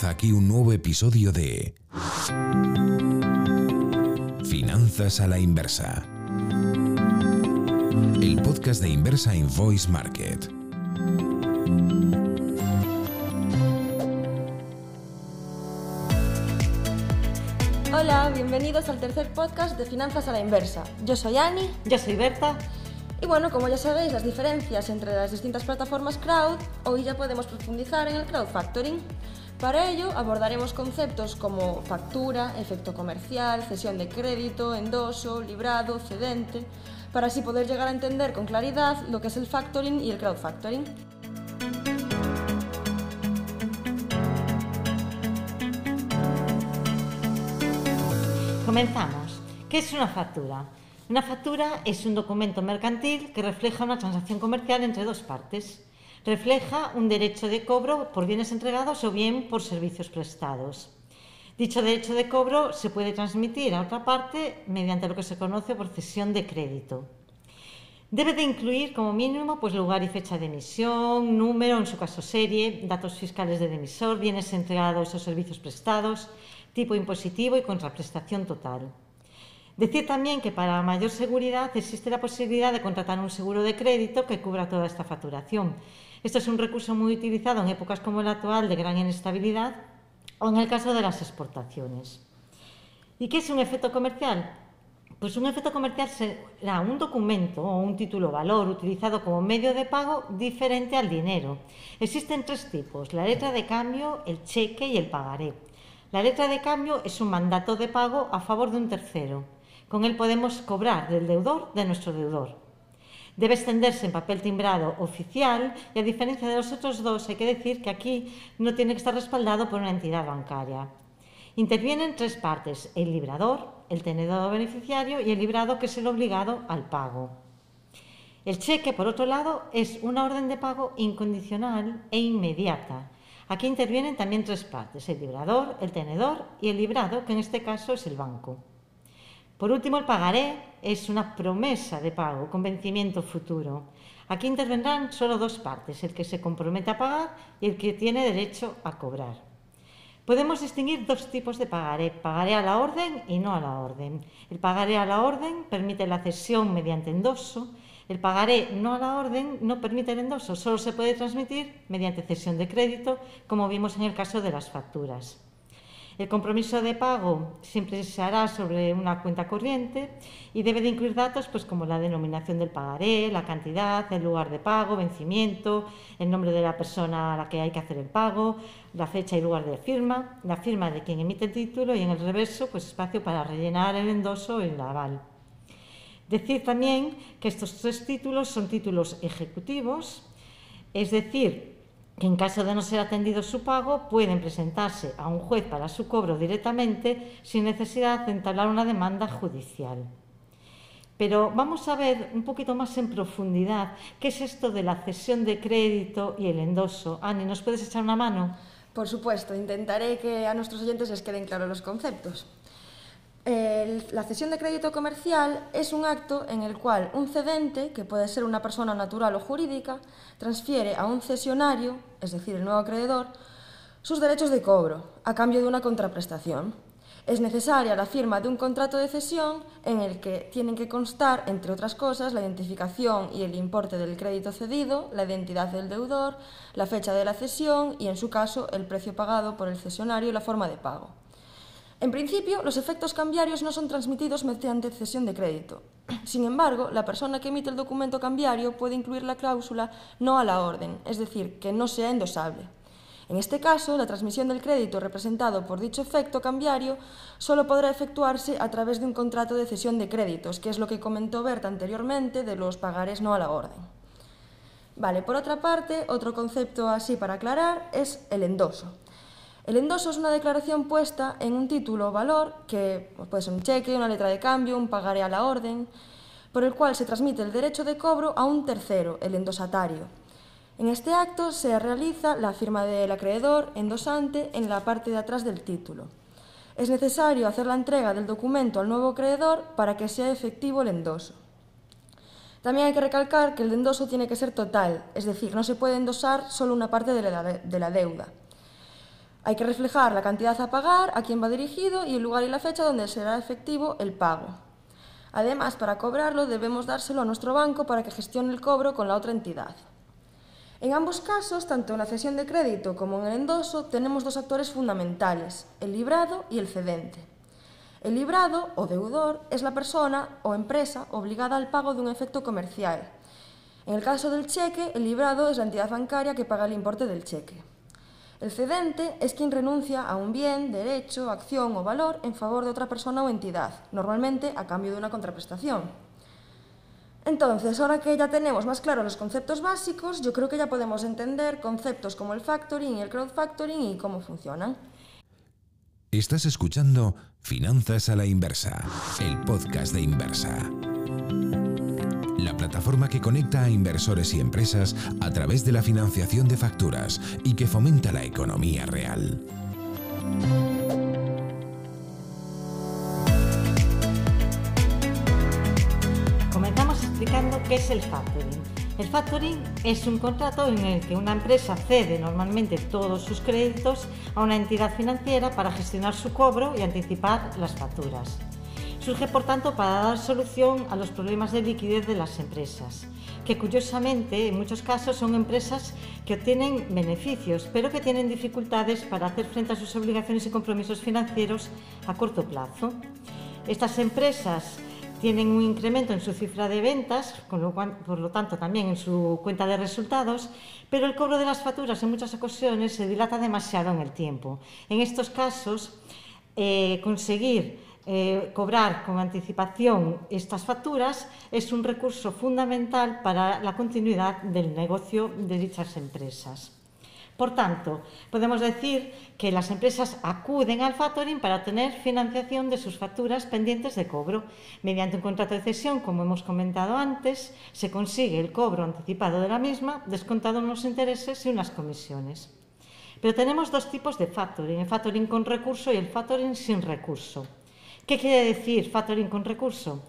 Comienza aquí un nuevo episodio de Finanzas a la Inversa. El podcast de Inversa Invoice Market. Hola, bienvenidos al tercer podcast de Finanzas a la Inversa. Yo soy Ani. Yo soy Berta. Y bueno, como ya sabéis, las diferencias entre las distintas plataformas crowd, hoy ya podemos profundizar en el crowdfactoring. Para ello abordaremos conceptos como factura, efecto comercial, cesión de crédito, endoso, librado, cedente, para así poder llegar a entender con claridad lo que es el factoring y el crowdfactoring. Comenzamos. ¿Qué es una factura? Una factura es un documento mercantil que refleja una transacción comercial entre dos partes. Refleja un derecho de cobro por bienes entregados o bien por servicios prestados. Dicho derecho de cobro se puede transmitir a otra parte mediante lo que se conoce por cesión de crédito. Debe de incluir como mínimo pues, lugar y fecha de emisión, número, en su caso serie, datos fiscales del emisor, bienes entregados o servicios prestados, tipo impositivo y contraprestación total. Decir también que para mayor seguridad existe la posibilidad de contratar un seguro de crédito que cubra toda esta facturación. Esto es un recurso muy utilizado en épocas como la actual de gran inestabilidad o en el caso de las exportaciones. ¿Y qué es un efecto comercial? Pues un efecto comercial será un documento o un título valor utilizado como medio de pago diferente al dinero. Existen tres tipos, la letra de cambio, el cheque y el pagaré. La letra de cambio es un mandato de pago a favor de un tercero. Con él podemos cobrar del deudor de nuestro deudor. Debe extenderse en papel timbrado oficial y a diferencia de los otros dos hay que decir que aquí no tiene que estar respaldado por una entidad bancaria. Intervienen tres partes, el librador, el tenedor beneficiario y el librado que es el obligado al pago. El cheque, por otro lado, es una orden de pago incondicional e inmediata. Aquí intervienen también tres partes, el librador, el tenedor y el librado, que en este caso es el banco. Por último, el pagaré es una promesa de pago con vencimiento futuro. Aquí intervendrán solo dos partes, el que se compromete a pagar y el que tiene derecho a cobrar. Podemos distinguir dos tipos de pagaré, pagaré a la orden y no a la orden. El pagaré a la orden permite la cesión mediante endoso, el pagaré no a la orden no permite el endoso, solo se puede transmitir mediante cesión de crédito, como vimos en el caso de las facturas. El compromiso de pago siempre se hará sobre una cuenta corriente y debe de incluir datos pues, como la denominación del pagaré, la cantidad, el lugar de pago, vencimiento, el nombre de la persona a la que hay que hacer el pago, la fecha y lugar de firma, la firma de quien emite el título y en el reverso pues, espacio para rellenar el endoso y el aval. Decir también que estos tres títulos son títulos ejecutivos, es decir, que en caso de no ser atendido su pago pueden presentarse a un juez para su cobro directamente sin necesidad de entablar una demanda judicial. Pero vamos a ver un poquito más en profundidad qué es esto de la cesión de crédito y el endoso. Ani, ¿nos puedes echar una mano? Por supuesto, intentaré que a nuestros oyentes les queden claros los conceptos. La cesión de crédito comercial es un acto en el cual un cedente, que puede ser una persona natural o jurídica, transfiere a un cesionario, es decir, el nuevo acreedor, sus derechos de cobro a cambio de una contraprestación. Es necesaria la firma de un contrato de cesión en el que tienen que constar, entre otras cosas, la identificación y el importe del crédito cedido, la identidad del deudor, la fecha de la cesión y, en su caso, el precio pagado por el cesionario y la forma de pago. En principio, los efectos cambiarios no son transmitidos mediante cesión de crédito. Sin embargo, la persona que emite el documento cambiario puede incluir la cláusula no a la orden, es decir, que no sea endosable. En este caso, la transmisión del crédito representado por dicho efecto cambiario solo podrá efectuarse a través de un contrato de cesión de créditos, que es lo que comentó Berta anteriormente de los pagares no a la orden. Vale, por otra parte, otro concepto así para aclarar es el endoso. El endoso es una declaración puesta en un título o valor, que puede ser un cheque, una letra de cambio, un pagaré a la orden, por el cual se transmite el derecho de cobro a un tercero, el endosatario. En este acto se realiza la firma del acreedor endosante en la parte de atrás del título. Es necesario hacer la entrega del documento al nuevo acreedor para que sea efectivo el endoso. También hay que recalcar que el endoso tiene que ser total, es decir, no se puede endosar solo una parte de la deuda. Hay que reflejar la cantidad a pagar, a quién va dirigido y el lugar y la fecha donde será efectivo el pago. Además, para cobrarlo debemos dárselo a nuestro banco para que gestione el cobro con la otra entidad. En ambos casos, tanto en la cesión de crédito como en el endoso, tenemos dos actores fundamentales, el librado y el cedente. El librado o deudor es la persona o empresa obligada al pago de un efecto comercial. En el caso del cheque, el librado es la entidad bancaria que paga el importe del cheque. El cedente es quien renuncia a un bien, derecho, acción o valor en favor de otra persona o entidad, normalmente a cambio de una contraprestación. Entonces, ahora que ya tenemos más claros los conceptos básicos, yo creo que ya podemos entender conceptos como el factoring y el crowdfactoring y cómo funcionan. Estás escuchando Finanzas a la Inversa, el podcast de Inversa. La plataforma que conecta a inversores y empresas a través de la financiación de facturas y que fomenta la economía real. Comenzamos explicando qué es el factoring. El factoring es un contrato en el que una empresa cede normalmente todos sus créditos a una entidad financiera para gestionar su cobro y anticipar las facturas. Surge, por tanto, para dar solución a los problemas de liquidez de las empresas, que curiosamente en muchos casos son empresas que obtienen beneficios, pero que tienen dificultades para hacer frente a sus obligaciones y compromisos financieros a corto plazo. Estas empresas tienen un incremento en su cifra de ventas, con lo cual, por lo tanto también en su cuenta de resultados, pero el cobro de las facturas en muchas ocasiones se dilata demasiado en el tiempo. En estos casos, eh, conseguir eh, cobrar con anticipación estas facturas es un recurso fundamental para la continuidad del negocio de dichas empresas. Por tanto, podemos decir que las empresas acuden al factoring para tener financiación de sus facturas pendientes de cobro. Mediante un contrato de cesión, como hemos comentado antes, se consigue el cobro anticipado de la misma, descontado unos intereses y unas comisiones. Pero tenemos dos tipos de factoring, el factoring con recurso y el factoring sin recurso. ¿Qué quiere decir factoring con recurso?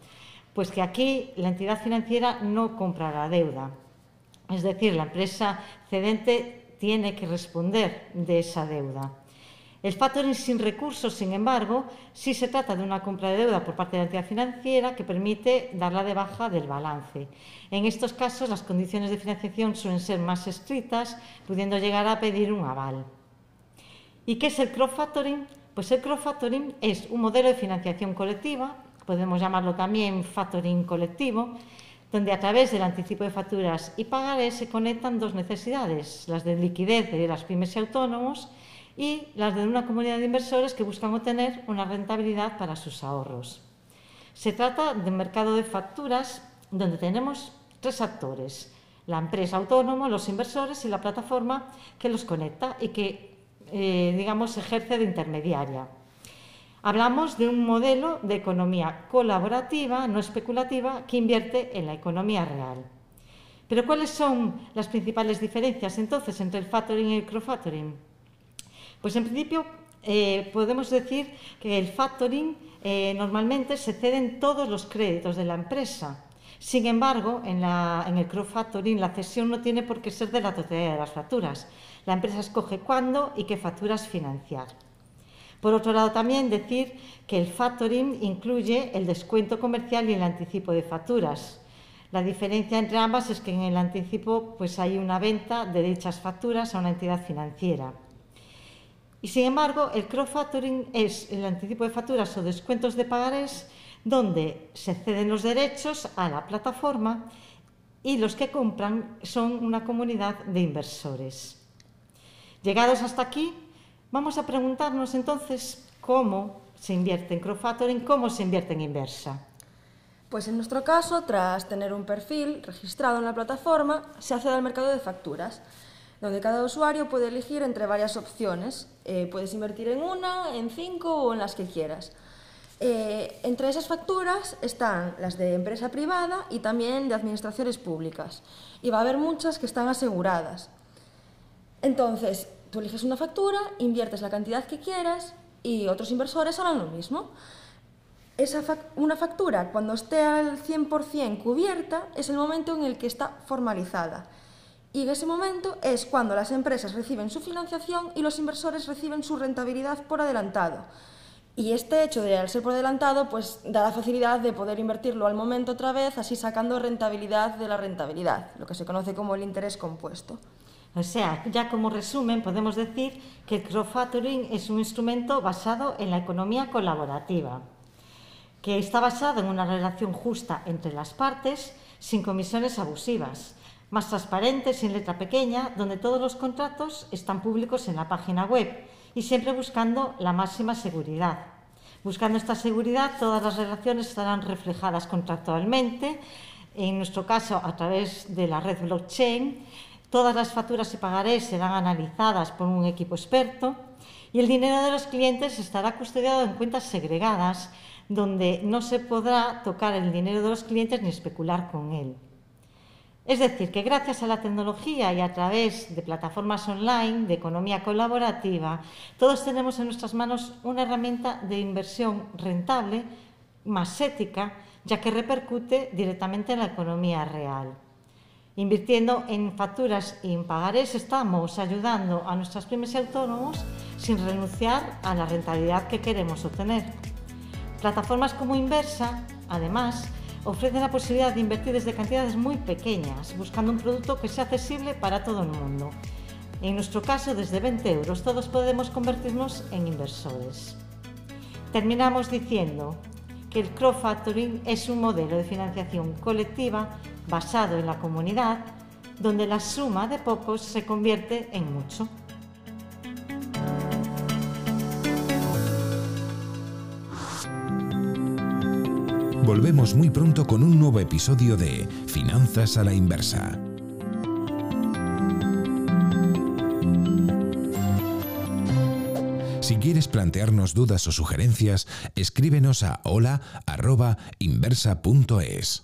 Pues que aquí la entidad financiera no compra la deuda. Es decir, la empresa cedente tiene que responder de esa deuda. El factoring sin recursos, sin embargo, sí se trata de una compra de deuda por parte de la entidad financiera que permite darla de baja del balance. En estos casos, las condiciones de financiación suelen ser más estrictas, pudiendo llegar a pedir un aval. ¿Y qué es el crowdfactoring? Pues el crowdfactoring es un modelo de financiación colectiva, podemos llamarlo también factoring colectivo, donde a través del anticipo de facturas y pagarés se conectan dos necesidades, las de liquidez de las pymes y autónomos y las de una comunidad de inversores que buscan obtener una rentabilidad para sus ahorros. Se trata de un mercado de facturas donde tenemos tres actores, la empresa autónoma, los inversores y la plataforma que los conecta y que, eh, digamos, ejerce de intermediaria. Hablamos de un modelo de economía colaborativa, no especulativa, que invierte en la economía real. Pero ¿cuáles son las principales diferencias entonces entre el factoring y el crowdfactoring? Pues en principio eh, podemos decir que el factoring eh, normalmente se ceden todos los créditos de la empresa. Sin embargo, en, en el crowdfactoring la cesión no tiene por qué ser de la totalidad de las facturas. La empresa escoge cuándo y qué facturas financiar. Por otro lado, también decir que el factoring incluye el descuento comercial y el anticipo de facturas. La diferencia entre ambas es que en el anticipo pues hay una venta de dichas facturas a una entidad financiera. Y sin embargo, el crowdfactoring es el anticipo de facturas o descuentos de pagares donde se ceden los derechos a la plataforma y los que compran son una comunidad de inversores. Llegados hasta aquí, Vamos a preguntarnos entonces cómo se invierte en crowdfunding, cómo se invierte en inversa. Pues en nuestro caso, tras tener un perfil registrado en la plataforma, se accede al mercado de facturas, donde cada usuario puede elegir entre varias opciones. Eh, puedes invertir en una, en cinco o en las que quieras. Eh, entre esas facturas están las de empresa privada y también de administraciones públicas. Y va a haber muchas que están aseguradas. Entonces, Tú eliges una factura, inviertes la cantidad que quieras y otros inversores harán lo mismo. Esa una factura, cuando esté al 100% cubierta, es el momento en el que está formalizada. Y en ese momento es cuando las empresas reciben su financiación y los inversores reciben su rentabilidad por adelantado. Y este hecho de ser por adelantado, pues da la facilidad de poder invertirlo al momento otra vez, así sacando rentabilidad de la rentabilidad, lo que se conoce como el interés compuesto. O sea, ya como resumen, podemos decir que el crowdfunding es un instrumento basado en la economía colaborativa, que está basado en una relación justa entre las partes, sin comisiones abusivas, más transparente, sin letra pequeña, donde todos los contratos están públicos en la página web y siempre buscando la máxima seguridad. Buscando esta seguridad, todas las relaciones estarán reflejadas contractualmente, en nuestro caso a través de la red blockchain. Todas las facturas y pagarés serán analizadas por un equipo experto y el dinero de los clientes estará custodiado en cuentas segregadas, donde no se podrá tocar el dinero de los clientes ni especular con él. Es decir, que gracias a la tecnología y a través de plataformas online, de economía colaborativa, todos tenemos en nuestras manos una herramienta de inversión rentable, más ética, ya que repercute directamente en la economía real. Invirtiendo en facturas y en pagares estamos ayudando a nuestras pymes y autónomos sin renunciar a la rentabilidad que queremos obtener. Plataformas como Inversa, además, ofrece la posibilidad de invertir desde cantidades muy pequeñas, buscando un producto que sea accesible para todo el mundo. En nuestro caso, desde 20 euros, todos podemos convertirnos en inversores. Terminamos diciendo que el crowdfunding es un modelo de financiación colectiva basado en la comunidad, donde la suma de pocos se convierte en mucho. Volvemos muy pronto con un nuevo episodio de Finanzas a la Inversa. Si quieres plantearnos dudas o sugerencias, escríbenos a hola.inversa.es.